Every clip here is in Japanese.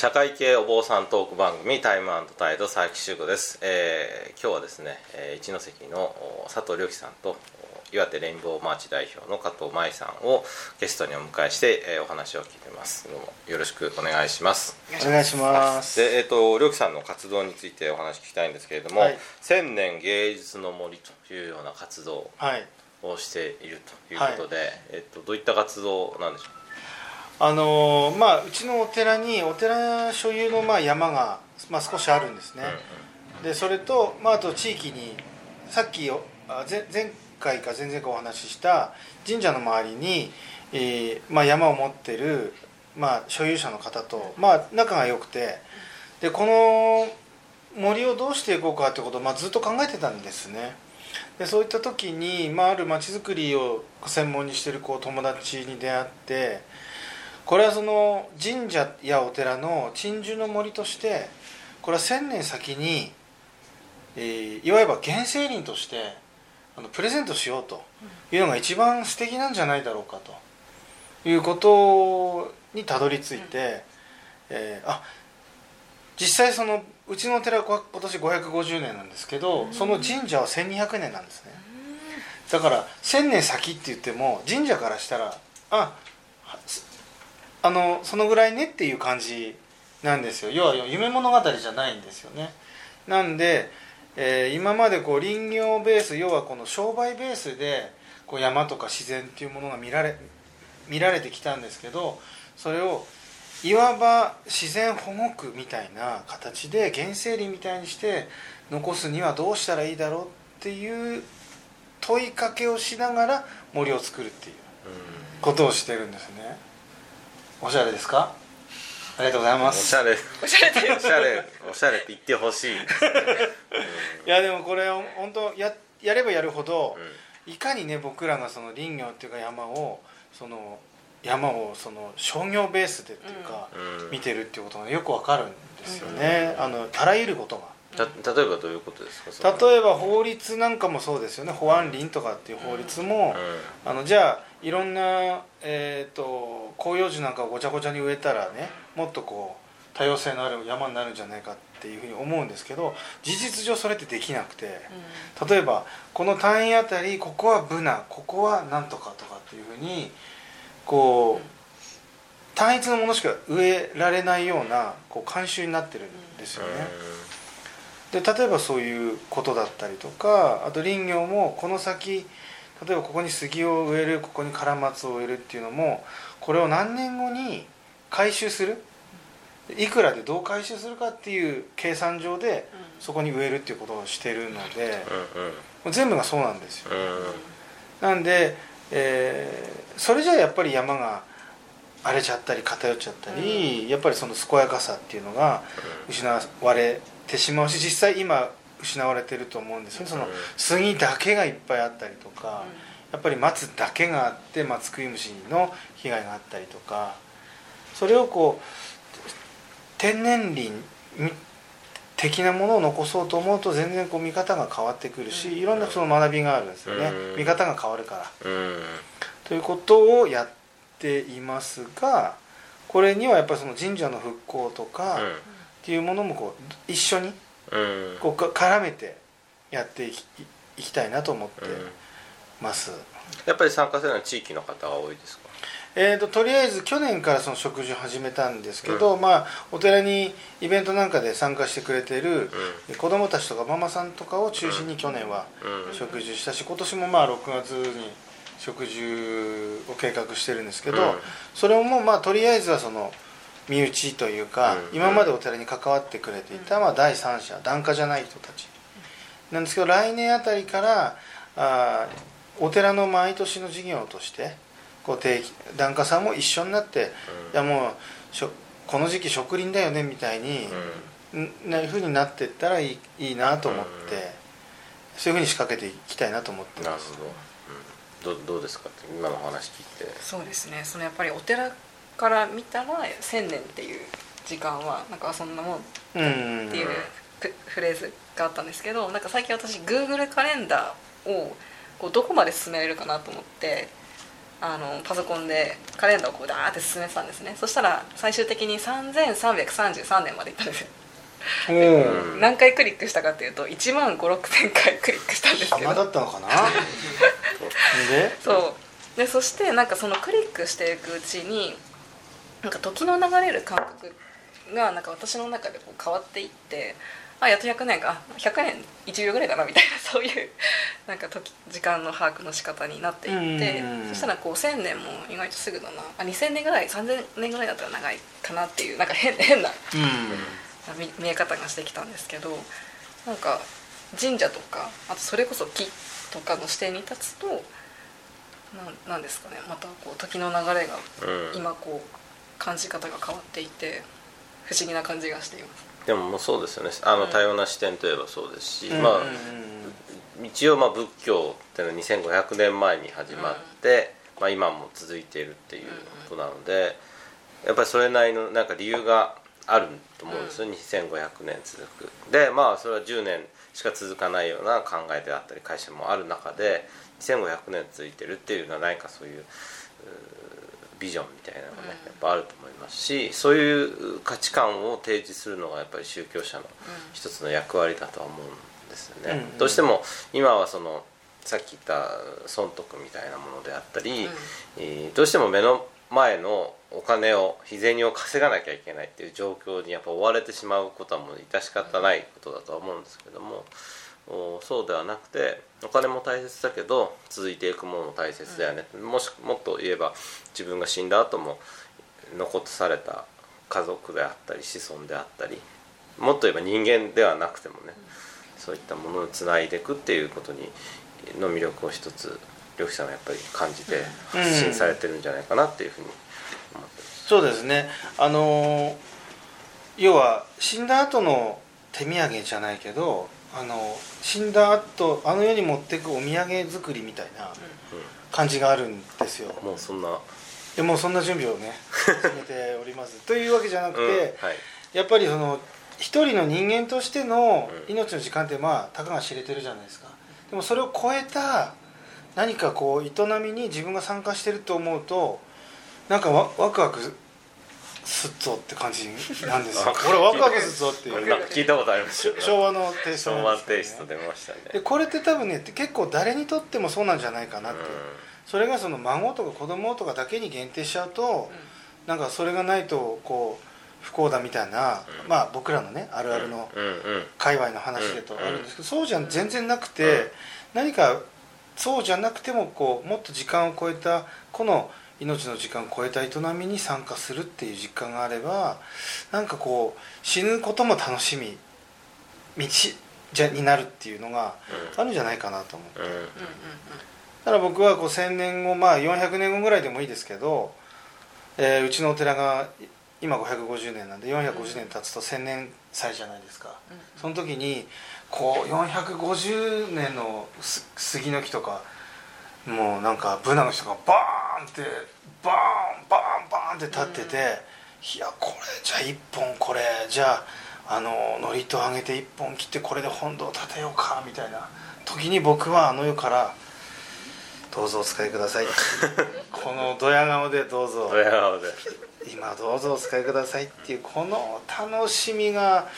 社会系お坊さんトーク番組タイムタイド佐伯修吾です、えー、今日はですね、えー、一関の佐藤良樹さんと岩手レインボーマーチ代表の加藤舞さんをゲストにお迎えして、えー、お話を聞いてます。どうもよろしくお願いします。お願いします。でえっ、ー、と良樹さんの活動についてお話聞きたいんですけれども、はい、千年芸術の森というような活動をしているということで、はい、えっ、ー、とどういった活動なんでしょう？あのまあうちのお寺にお寺所有のまあ山が、まあ、少しあるんですね、でそれと、まあ、あと地域にさっき前前回か前々回お話しした神社の周りに、えーまあ、山を持ってる、まあ、所有者の方と、まあ、仲が良くてでこの森をどうしていこうかってことを、まあ、ずっと考えてたんですね。でそういった時に、まあ、ある町づくりを専門にしてるこう友達に出会ってこれはその神社やお寺の鎮守の森としてこれは千年先に、えー、いわば原生林としてあのプレゼントしようというのが一番素敵なんじゃないだろうかということにたどり着いて、えー、あ実際そのうちのお寺は今年550年なんですけどその神社は1200年なんですね。だから1000年先って言っても神社からしたらああのそのぐらいねっていう感じなんですよ。要は夢物語じゃないんですよね。なんで、えー、今までこう林業ベース要はこの商売ベースでこう山とか自然っていうものが見られ見られてきたんですけどそれをいわば自然保護区みたいな形で原生林みたいにして残すにはどうしたらいいだろうっていう問いかけをしながら森を作るっていうことをしてるんですね。おしゃれですか？りがとうございます。おしゃれ。おしゃれおしゃれ。おしゃれって言ってほしい、うん、いやでもこれ本当ややればやるほど、うん、いかにね僕らがその林業っていうか山をその山をその商業ベースでっていうか、うん、見てるっていうことがよくわかるんですよね、あのあらゆることが。た例えばどういうことですか？例えば法律なんかもそうですよね。保安林とかっていう法律も、あのじゃあいろんな、えーと、広葉樹なんかをごちゃごちゃに植えたらねもっとこう多様性のある山になるんじゃないかっていうふうに思うんですけど事実上それってできなくて、うん、例えばこの単位あたりここはブナここはなんとかとかっていうふうにこう、うん、単一のものしか植えられないようなこう慣習になってるんですよね。で例えばそういうことだったりとかあと林業もこの先例えばここに杉を植えるここにカラマツを植えるっていうのもこれを何年後に回収する？いくらでどう回収するかっていう計算上でそこに植えるっていうことをしてるので、全部がそうなんですよ、なんで、えー、それじゃあやっぱり山が荒れちゃったり偏っちゃったり、やっぱりその健やかさっていうのが失われてしまうし実際今失われてると思うんです。よその杉だけがいっぱいあったりとか、やっぱり松だけがあって松食い虫の被害があったりとかそれをこう天然林的なものを残そうと思うと全然こう見方が変わってくるしいろんなその学びがあるんですよね。見方が変わるから。ということをやっていますがこれにはやっぱりその神社の復興とかっていうものもこう一緒にこう絡めてやっていきいきたいなと思ってます、やっぱり参加するのは地域の方が多いですか？えーと、とりあえず去年からその食事を始めたんですけど、うん、まあ、お寺にイベントなんかで参加してくれてる子どもたちとかママさんとかを中心に去年は食事したし今年もまあ6月に食事を計画してるんですけど、うん、それもまあとりあえずはその。身内というか、うん、今までお寺に関わってくれていた、まあ、第三者檀家じゃない人たちなんですけど来年あたりからあお寺の毎年の事業としてこう定期檀家さんも一緒になって、いやもうしょこの時期植林だよねみたいに、うん、なふうになっていったらいいいいなと思って、そういうふうに仕掛けていきたいなと思ってます。なるほど。どどうですか今の話聞いて。そうですね。そのやっぱりお寺から見たら1,000年っていう時間はなんかそんなもんっていう、フレーズがあったんですけどなんか最近私 Google カレンダーをこうどこまで進められるかなと思ってあのパソコンでカレンダーをこうダーって進めてたんですね。そしたら最終的に3333年までいったんですよ。何回クリックしたかっていうと1万5 6千回クリックしたんですけ暇どだったのかな？で？そう。でそしてなんかそのクリックしていくうちになんか時の流れる感覚がなんか私の中でこう変わっていってあやっと100年かあ100年1秒ぐらいだなみたいな そういうなんか時時間の把握の仕方になっていってうん。そしたらこう1000年も意外とすぐだなあ2000年ぐらい3000年ぐらいだったら長いかなっていうなんか変変なうん。見見え方がしてきたんですけどなんか神社とかあとそれこそ木とかの視点に立つとなんなんですかねまたこう時の流れがうん。今こう感じ方が変わっていて不思議な感じがしています。でももうそうですよね。あのうん。多様な視点といえばそうですし、うん。まあうんうん一応まあ仏教っていうのは2500年前に始まって、まあ、今も続いているっていうことなのでやっぱりそれなりのなんか理由があると思うんですよ、2500年続く。でまあそれは10年しか続かないような考えであったり会社もある中で2500年続いてるっていうのは何かそういうビジョンみたいなのがねやっぱあると思いますしそういう価値観を提示するのがやっぱり宗教者の一つの役割だとは思うんですよね、うんどうしても今はそのさっき言った損得みたいなものであったり、えーどうしても目の前のお金を日銭を稼がなきゃいけないっていう状況にやっぱ追われてしまうことはもう致し方ないことだとは思うんですけども、おそうではなくてお金も大切だけど続いていくものも大切だよね、もしもっと言えば自分が死んだ後も残された家族であったり子孫であったりもっと言えば人間ではなくてもね、そういったものをつないでいくっていうことにの魅力を一つ漁師さんはやっぱり感じて発信されてるんじゃないかなっていうふうに思ってます。そうですね。あのー要は死んだ後の手土産じゃないけどあの死んだ後あの世に持っていくお土産作りみたいな感じがあるんですよ。もうそんな、でもうそんな準備をね 進めております。というわけじゃなくて、うんはい。やっぱりその一人の人間としてのうん。命の時間ってまあたかが知れてるじゃないですか。でもそれを超えた何かこう営みに自分が参加してると思うとなんかワワクワクすっぞって感じなんですよ。あ俺ワクワクすっぞっていう。聞いたことありますよ。昭和のテイスト昭和テイスト出ましたね。でこれって多分ね結構誰にとってもそうなんじゃないかなって、それがその孫とか子供とかだけに限定しちゃうと、なんかそれがないとこう不幸だみたいな、うん。まあ僕らのねあるあるのうん。うん界隈の話でとあるんですけど、そうじゃ全然なくて、うん。何かそうじゃなくてもこうもっと時間を超えたこの命の時間を超えた営みに参加するっていう実感があればなんかこう死ぬことも楽しみ道じゃになるっていうのがあるんじゃないかなと思って。だから僕はこう1000年後まあ400年後ぐらいでもいいですけど、えーうちのお寺が今550年なんで450年経つと1000年祭じゃないですか、その時にこう450年のす杉の木とかもうなんかブナの木とかバーンってバーンバーンバーンって立ってて、いやこれじゃあ1本これじゃああの祝詞を上げて1本切ってこれで本堂を建てようかみたいな。時に僕はあの世から「どうぞお使いください」このドヤ顔でどうぞ。ドヤ顔で。今どうぞお使いくださいっていうこの楽しみが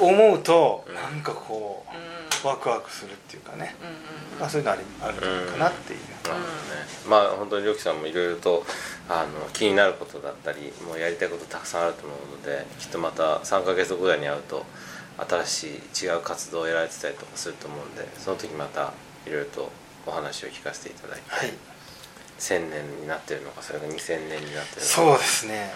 思うとうん。なんかこうんうん。うワクワクするっていうかね、うんうんまあ、そういうのありあるんじゃないかなっていう、なるほどね。まあ本当にりょうきさんもいろいろとあの気になることだったりもうやりたいことたくさんあると思うのできっとまた3ヶ月後ぐらいに会うと新しい違う活動をやられてたりとかすると思うんでその時またいろいろとお話を聞かせていただいて、はい。1000年になってるのかそれが2000年になってるのか。そうですね。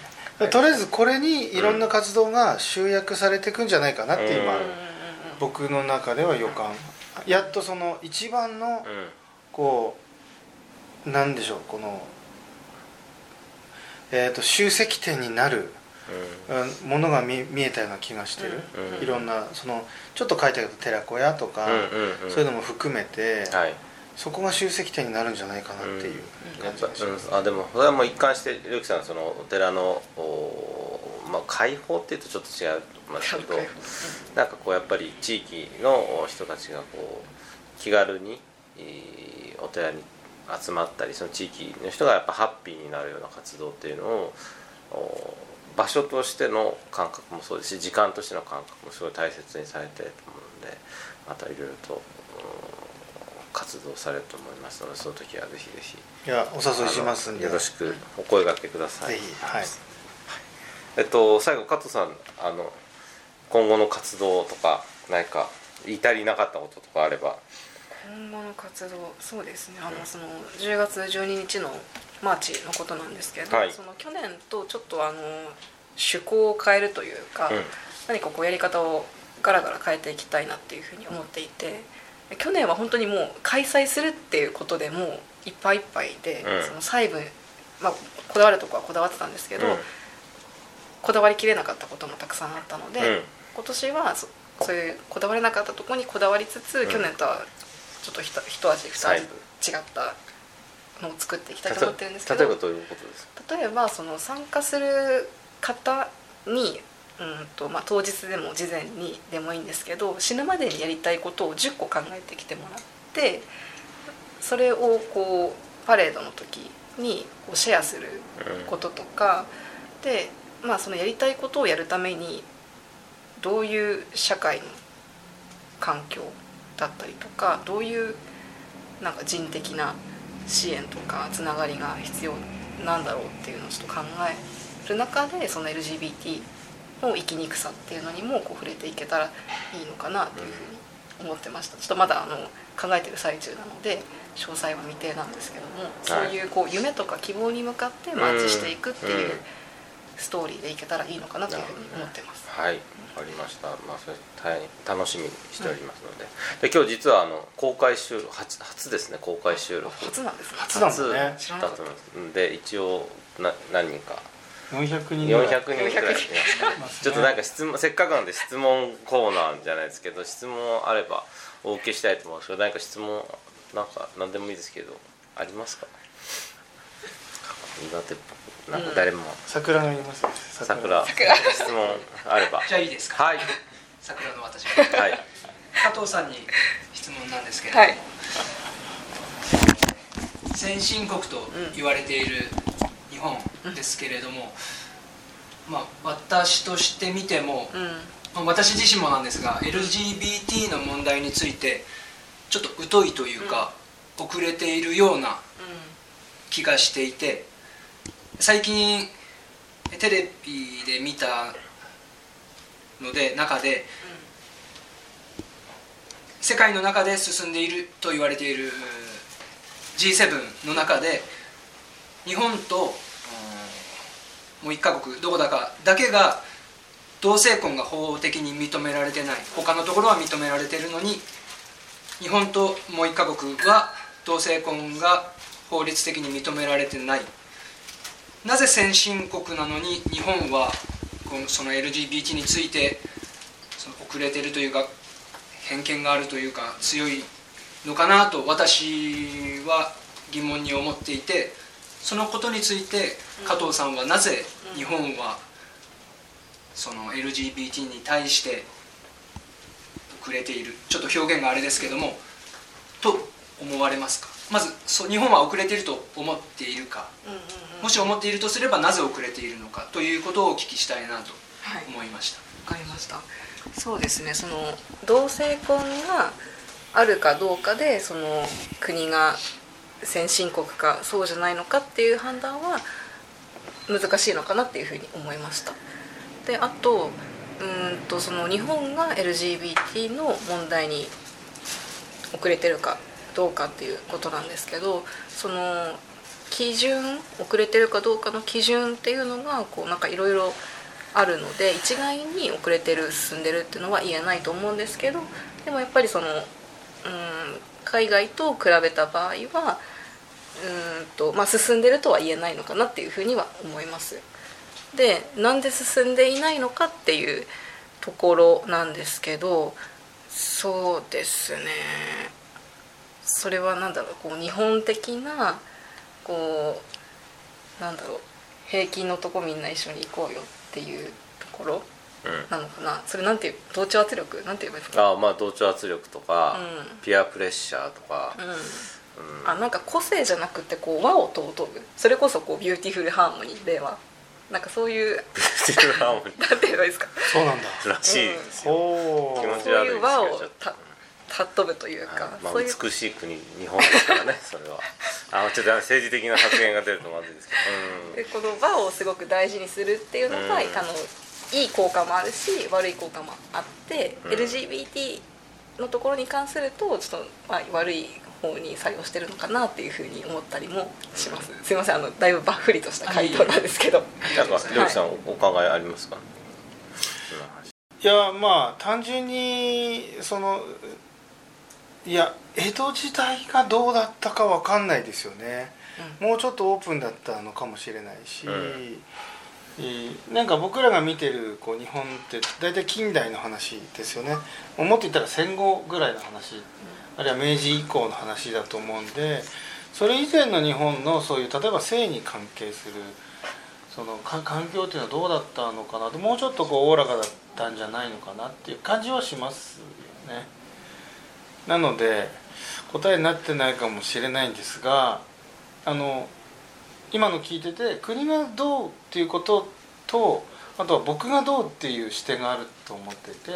とりあえずこれにいろんな活動が集約されていくんじゃないかなっていう、うん。まあうんうんうん僕の中では予感。やっとその一番のうん。こうなんでしょうこのえー、と集積点になるうん。ものが見見えたような気がしてる、うん。いろんなそのちょっと書いたけど寺子屋とか、そういうのも含めて、はいそこが集積点になるんじゃないかなっていうやっぱ感じがします、うん、あでもそれはもう一貫してりょうきさんそのお寺のおまあ、解放っていうとちょっと違う。ますけどなんかこうやっぱり地域の人たちがこう気軽にお寺に集まったりその地域の人がやっぱハッピーになるような活動っていうのを場所としての感覚もそうですし時間としての感覚もすごい大切にされてると思うのでまたいろいろと活動されると思いますのでその時はぜひぜひ。いやお誘いしますんで。よろしくお声がけください。ぜひはい。えっと最後加藤さんあの今後の活動とか何か言い足りなかったこととかあれば。今後の活動そうですね。あのその10月12日のマーチのことなんですけど、はい。その去年とちょっとあの趣向を変えるというか、うん。何かこうやり方をガラガラ変えていきたいなっていうふうに思っていて去年は本当にもう開催するっていうことでもういっぱいいっぱいで、うん。その細部、まあ、こだわるとこはこだわってたんですけど、うん。こだわりきれなかったこともたくさんあったので、うん。今年はそそういうこだわれなかったところにこだわりつつ、ん。去年とはちょっとひと一味二味違ったのを作っていきたいと思ってるんですけど例えばその参加する方にうんと、まあ、当日でも事前にでもいいんですけど死ぬまでにやりたいことを10個考えてきてもらってそれをこうパレードの時にこうシェアすることとか、で、まあ、そのやりたいことをやるためにどういう社会の環境だったりとかどういうなんか人的な支援とかつながりが必要なんだろうっていうのをちょっと考える中でその LGBT の生きにくさっていうのにもこう触れていけたらいいのかなっていうふうに思ってました。ちょっとまだあの考えてる最中なので詳細は未定なんですけども、そういうこう夢とか希望に向かってマーチしていくっていううんストーリーでいけたらいいのかなというふうに思ってます。はい。わかりました。まあそれ大変楽しみにしておりますので,、で今日実はあの公開収録初初ですね公開収録。初なんですね。初だと思います。ん。で一応な何人か400人ぐらい。400人ぐらい。いますかねますねちょっとなんか質問せっかくなんで質問コーナーじゃないですけど質問あればお受けしたいと思うんですけど何か質問なんか何でもいいですけどありますか？苦手なんか誰も、桜がいますよ桜。質問あれば。じゃあいいですか？はい。桜の私がはい。加藤さんに質問なんですけれども、はい。先進国と言われている日本ですけれども、まあ、私として見ても、うん。まあ私自身もなんですが LGBT の問題についてちょっと疎いというか、遅れているような気がしていて最近テレビで見たので中で世界の中で進んでいると言われているうん G7 の中で日本ともう一カ国どこだかだけが同性婚が法的に認められてない。他のところは認められてるのに日本ともう一カ国は同性婚が法律的に認められてない。なぜ先進国なのに日本はその LGBT についてその遅れてるというか偏見があるというか強いのかなと私は疑問に思っていてそのことについて加藤さんはなぜ日本はその LGBT に対して遅れている？ちょっと表現があれですけどもと思われますか？まずそう日本は遅れていると思っているか。うんうんうん。もし思っているとすればなぜ遅れているのか？ということをお聞きしたいなとはい。思いました。わかりました。そうですね。その同性婚があるかどうかでその国が先進国かそうじゃないのかっていう判断は難しいのかなっていうふうに思いました。であとうんとその日本が LGBT の問題に遅れてるかどうかっていうことなんですけどその基準遅れてるかどうかの基準っていうのがこうなんかいろいろあるので一概に遅れてる進んでるっていうのは言えないと思うんですけどでもやっぱりそのうん海外と比べた場合はうんと、まあ、進んでるとは言えないのかなっていうふうには思います。でなんで進んでいないのかっていうところなんですけどそうですねそれは何だろうこう日本的なこうなんだろう平均のとこみんな一緒に行こうよっていうところなのかな？それなんていう同調圧力？なんて言えばいいですか？ああまあ同調圧力とか、うん。 peer pressure とか、うん。うん。あなんか個性じゃなくてこう和を尊ぶ。それこそこう beautiful harmony では。なんかそういう beautiful harmony なんて言えばいいですか？そうなんだ。ーらしいですよ、おお気持ちそういう和を悪いですけどちょった尊ぶというか、はい。まあ、美しい国日本ですからね それは。あちょっと政治的な発言が出るとまずいですけでこの和をすごく大事にするっていうのが、うん。あのいい効果もあるし悪い効果もあって、うん。LGBT のところに関するとちょっと、まあ、悪い方に作用してるのかなっていうふうに思ったりもします。すいませんあのだいぶばっふりとした回答なんですけど。かさん、おお考えありますか？い。やまあ単純にそのいや江戸時代がどうだったかわかんないですよね、もうちょっとオープンだったのかもしれないし、うんえなんか僕らが見てるこう日本って大体近代の話ですよね。もっと言ったら戦後ぐらいの話、あるいは明治以降の話だと思うんでそれ以前の日本のそういう例えば性に関係するその環境っていうのはどうだったのかな。ともうちょっとこうおおらかだったんじゃないのかなっていう感じはしますよね。なので答えになってないかもしれないんですがあの今の聞いてて国がどうっていうこととあとは僕がどうっていう視点があると思ってて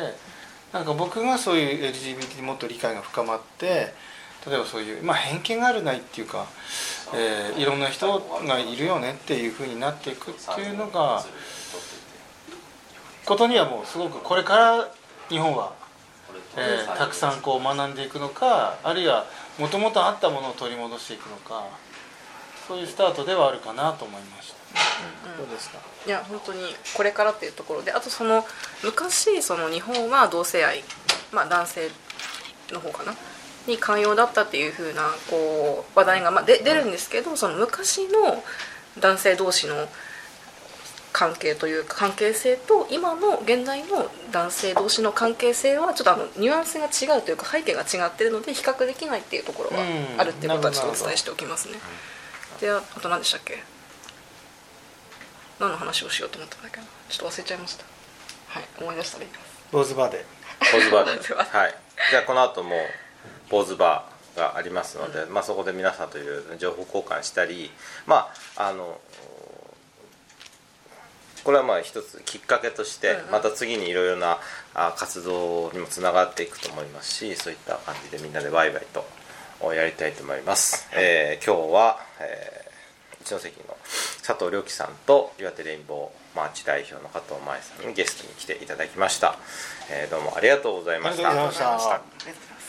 なんか僕がそういう LGBT にもっと理解が深まって例えばそういう、まあ、偏見があるないっていうか、えーいろんな人がいるよねっていうふうになっていくっていうのがことにはもうすごくこれから日本は、えーたくさんこう学んでいくのかあるいはもともとあったものを取り戻していくのかそういうスタートではあるかなと思いました、どうですか？いや本当にこれからっていうところであとその昔その日本は同性愛、まあ、男性の方かな？に寛容だったっていう風なこう話題が、まあ、で出るんですけどその昔の男性同士の関係というか関係性と今の現在の男性同士の関係性はちょっとあのニュアンスが違うというか背景が違ってるので比較できないっていうところがあるっていうことはちょっとお伝えしておきますね。であと何でしたっけ？何の話をしようと思ったんだっけ？なちょっと忘れちゃいました。はい思い出したらいいです。ローズバーで。ポーズバーで。はい。じゃあこの後もポーズバーがありますので、まあ、そこで皆さんといろいろ情報交換したりまああのこれはまあ一つきっかけとしてうんうん。また次にいろいろなあ活動にもつながっていくと思いますしそういった感じでみんなでワイワイとをやりたいと思います、えー今日は、えー一関の佐藤良樹さんと岩手レインボーマーチ代表の加藤舞さんにゲストに来ていただきました、えーどうもありがとうございました。ありがとうございました。